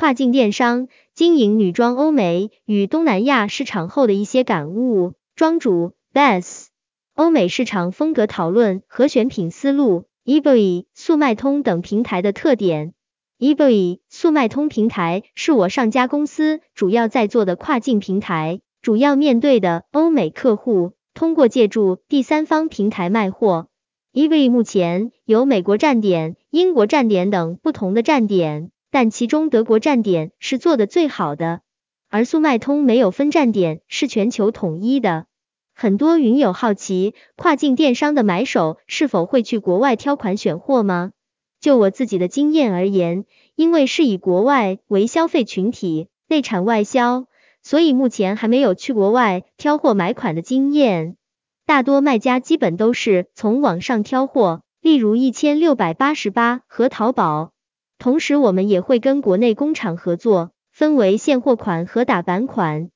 跨境电商经营女装欧美与东南亚市场后的一些感悟。庄主 Beth，欧美市场风格讨论和选品思路。eBay、速卖通等平台的特点。eBay、速卖通平台是我上家公司主要在做的跨境平台，主要面对的欧美客户，通过借助第三方平台卖货。eBay 目前有美国站点、英国站点等不同的站点，但其中德国站点是做的最好的，而速卖通没有分站点，是全球统一的。很多云友好奇，跨境电商的买手是否会去国外挑款选货吗？就我自己的经验而言，因为是以国外为消费群体，内产外销，所以目前还没有去国外挑货买款的经验。大多卖家基本都是从网上挑货，例如一千六百八十八和淘宝。同时，我们也会跟国内工厂合作，分为现货款和打版款。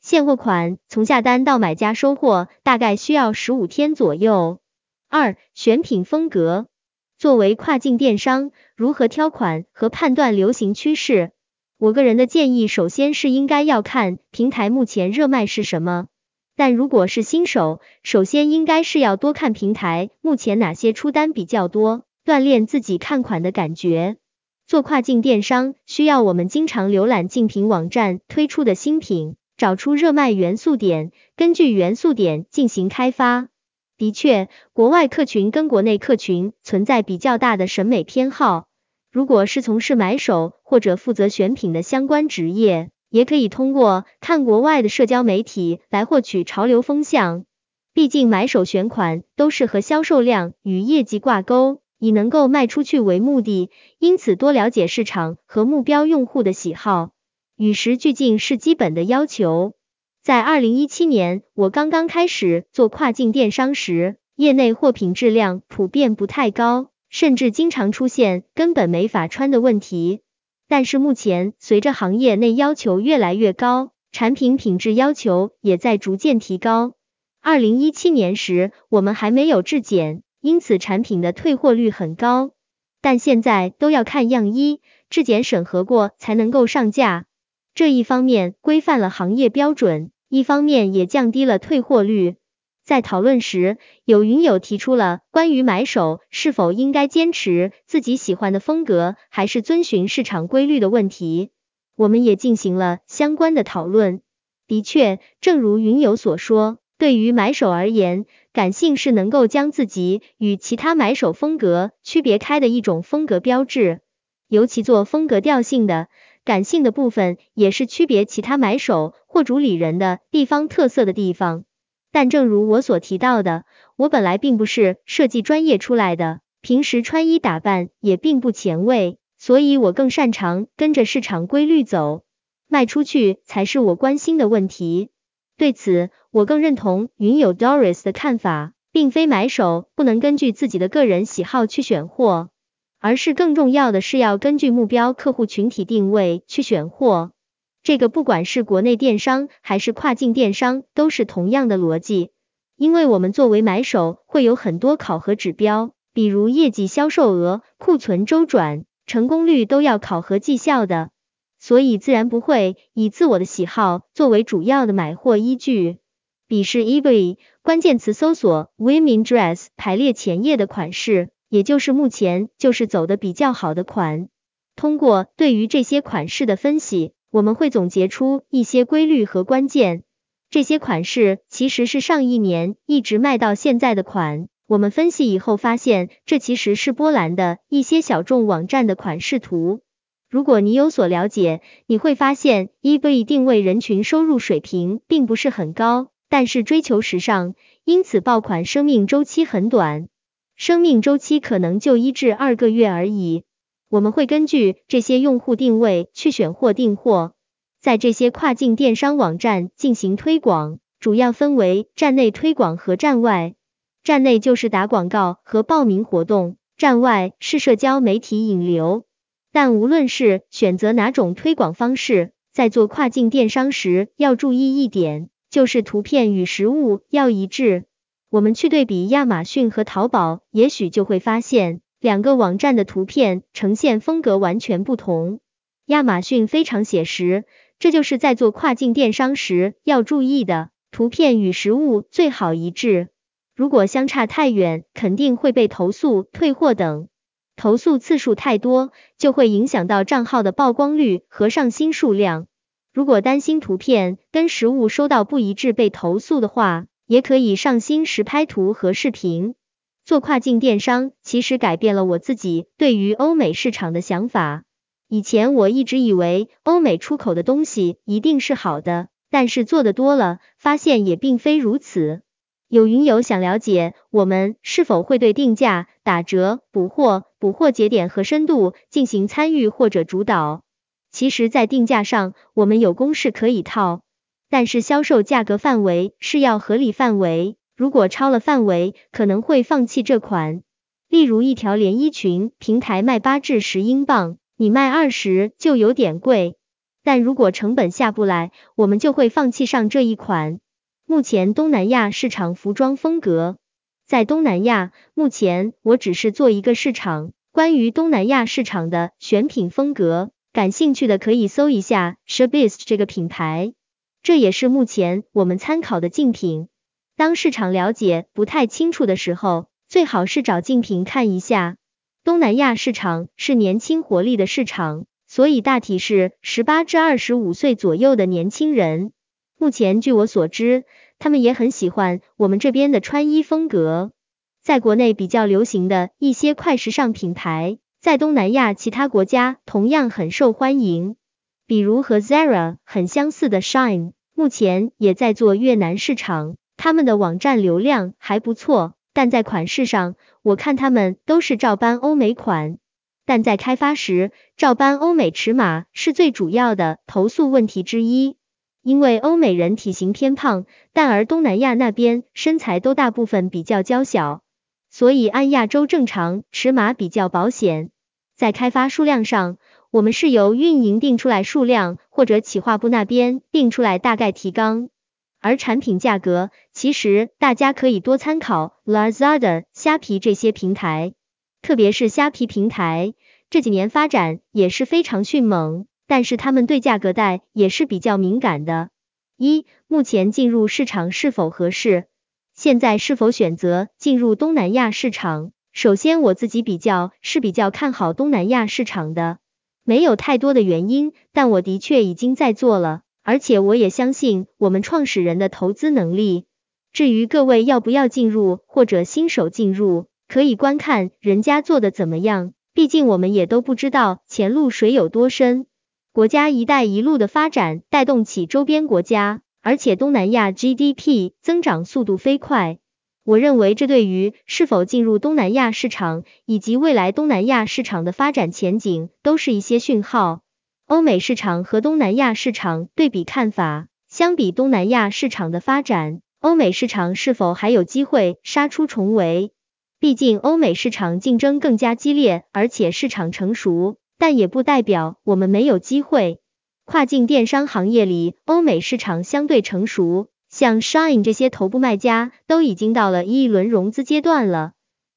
现货款从下单到买家收货大概需要十五天左右。二、选品风格。作为跨境电商，如何挑款和判断流行趋势？我个人的建议，首先是应该要看平台目前热卖是什么。但如果是新手，首先应该是要多看平台目前哪些出单比较多，锻炼自己看款的感觉。做跨境电商需要我们经常浏览竞品网站推出的新品。找出热卖元素点，根据元素点进行开发。的确，国外客群跟国内客群存在比较大的审美偏好。如果是从事买手或者负责选品的相关职业，也可以通过看国外的社交媒体来获取潮流风向。毕竟买手选款都是和销售量与业绩挂钩，以能够卖出去为目的，因此多了解市场和目标用户的喜好。与时俱进是基本的要求。在二零一七年，我刚刚开始做跨境电商时，业内货品质量普遍不太高，甚至经常出现根本没法穿的问题。但是目前，随着行业内要求越来越高，产品品质要求也在逐渐提高。二零一七年时，我们还没有质检，因此产品的退货率很高。但现在都要看样衣，质检审核过才能够上架。这一方面规范了行业标准，一方面也降低了退货率。在讨论时，有云友提出了关于买手是否应该坚持自己喜欢的风格，还是遵循市场规律的问题，我们也进行了相关的讨论。的确，正如云友所说，对于买手而言，感性是能够将自己与其他买手风格区别开的一种风格标志，尤其做风格调性的。感性的部分也是区别其他买手或主理人的地方特色的地方。但正如我所提到的，我本来并不是设计专业出来的，平时穿衣打扮也并不前卫，所以我更擅长跟着市场规律走，卖出去才是我关心的问题。对此，我更认同云友 Doris 的看法，并非买手不能根据自己的个人喜好去选货。而是更重要的是要根据目标客户群体定位去选货，这个不管是国内电商还是跨境电商都是同样的逻辑。因为我们作为买手会有很多考核指标，比如业绩、销售额、库存周转、成功率都要考核绩效的，所以自然不会以自我的喜好作为主要的买货依据。比试 eBay 关键词搜索 women dress 排列前页的款式。也就是目前就是走的比较好的款，通过对于这些款式的分析，我们会总结出一些规律和关键。这些款式其实是上一年一直卖到现在的款，我们分析以后发现，这其实是波兰的一些小众网站的款式图。如果你有所了解，你会发现 e v 定位人群收入水平并不是很高，但是追求时尚，因此爆款生命周期很短。生命周期可能就一至二个月而已。我们会根据这些用户定位去选货订货，在这些跨境电商网站进行推广，主要分为站内推广和站外。站内就是打广告和报名活动，站外是社交媒体引流。但无论是选择哪种推广方式，在做跨境电商时要注意一点，就是图片与实物要一致。我们去对比亚马逊和淘宝，也许就会发现两个网站的图片呈现风格完全不同。亚马逊非常写实，这就是在做跨境电商时要注意的，图片与实物最好一致，如果相差太远，肯定会被投诉、退货等。投诉次数太多，就会影响到账号的曝光率和上新数量。如果担心图片跟实物收到不一致被投诉的话，也可以上新实拍图和视频。做跨境电商其实改变了我自己对于欧美市场的想法。以前我一直以为欧美出口的东西一定是好的，但是做的多了，发现也并非如此。有云友想了解我们是否会对定价、打折、补货、补货节点和深度进行参与或者主导。其实，在定价上，我们有公式可以套，但是销售价格范围是要合理范围，如果超了范围，可能会放弃这款。例如，一条连衣裙平台卖八至十英镑，你卖二十就有点贵，但如果成本下不来，我们就会放弃上这一款。目前东南亚市场服装风格，在东南亚，目前我只是做一个市场，关于东南亚市场的选品风格，感兴趣的可以搜一下 Shabist 这个品牌，这也是目前我们参考的竞品。当市场了解不太清楚的时候，最好是找竞品看一下。东南亚市场是年轻活力的市场，所以大体是十八至二十五岁左右的年轻人。目前据我所知，他们也很喜欢我们这边的穿衣风格。在国内比较流行的一些快时尚品牌，在东南亚其他国家同样很受欢迎。比如和 Zara 很相似的 Shine，目前也在做越南市场，他们的网站流量还不错，但在款式上，我看他们都是照搬欧美款，但在开发时，照搬欧美尺码是最主要的投诉问题之一。因为欧美人体型偏胖，但而东南亚那边身材都大部分比较娇小，所以按亚洲正常尺码比较保险。在开发数量上，我们是由运营定出来数量，或者企划部那边定出来大概提纲。而产品价格，其实大家可以多参考 Lazada、虾皮这些平台，特别是虾皮平台这几年发展也是非常迅猛。但是他们对价格带也是比较敏感的。一，目前进入市场是否合适？现在是否选择进入东南亚市场？首先我自己比较是比较看好东南亚市场的，没有太多的原因，但我的确已经在做了，而且我也相信我们创始人的投资能力。至于各位要不要进入或者新手进入，可以观看人家做的怎么样，毕竟我们也都不知道前路水有多深。国家“一带一路”的发展带动起周边国家，而且东南亚 GDP 增长速度飞快。我认为这对于是否进入东南亚市场以及未来东南亚市场的发展前景都是一些讯号。欧美市场和东南亚市场对比看法，相比东南亚市场的发展，欧美市场是否还有机会杀出重围？毕竟欧美市场竞争更加激烈，而且市场成熟。但也不代表我们没有机会。跨境电商行业里，欧美市场相对成熟，像 Shine 这些头部卖家都已经到了一轮融资阶段了。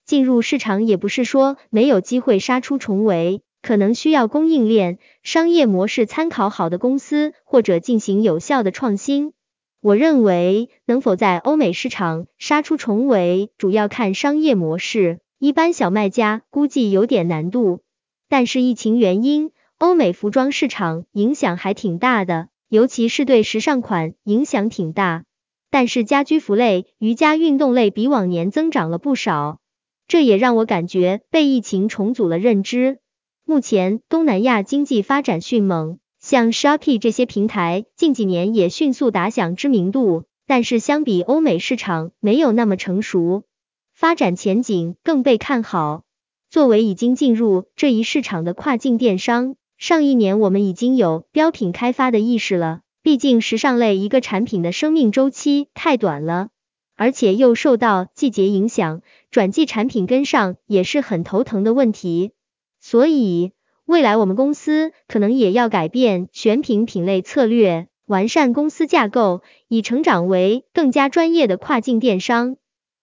进入市场也不是说没有机会杀出重围，可能需要供应链、商业模式参考好的公司，或者进行有效的创新。我认为能否在欧美市场杀出重围，主要看商业模式。一般小卖家估计有点难度。但是疫情原因，欧美服装市场影响还挺大的，尤其是对时尚款影响挺大。但是家居服类、瑜伽运动类比往年增长了不少，这也让我感觉被疫情重组了认知。目前东南亚经济发展迅猛，像 Shopee 这些平台近几年也迅速打响知名度，但是相比欧美市场没有那么成熟，发展前景更被看好。作为已经进入这一市场的跨境电商，上一年我们已经有标品开发的意识了。毕竟时尚类一个产品的生命周期太短了，而且又受到季节影响，转季产品跟上也是很头疼的问题。所以未来我们公司可能也要改变选品品类策略，完善公司架构，以成长为更加专业的跨境电商。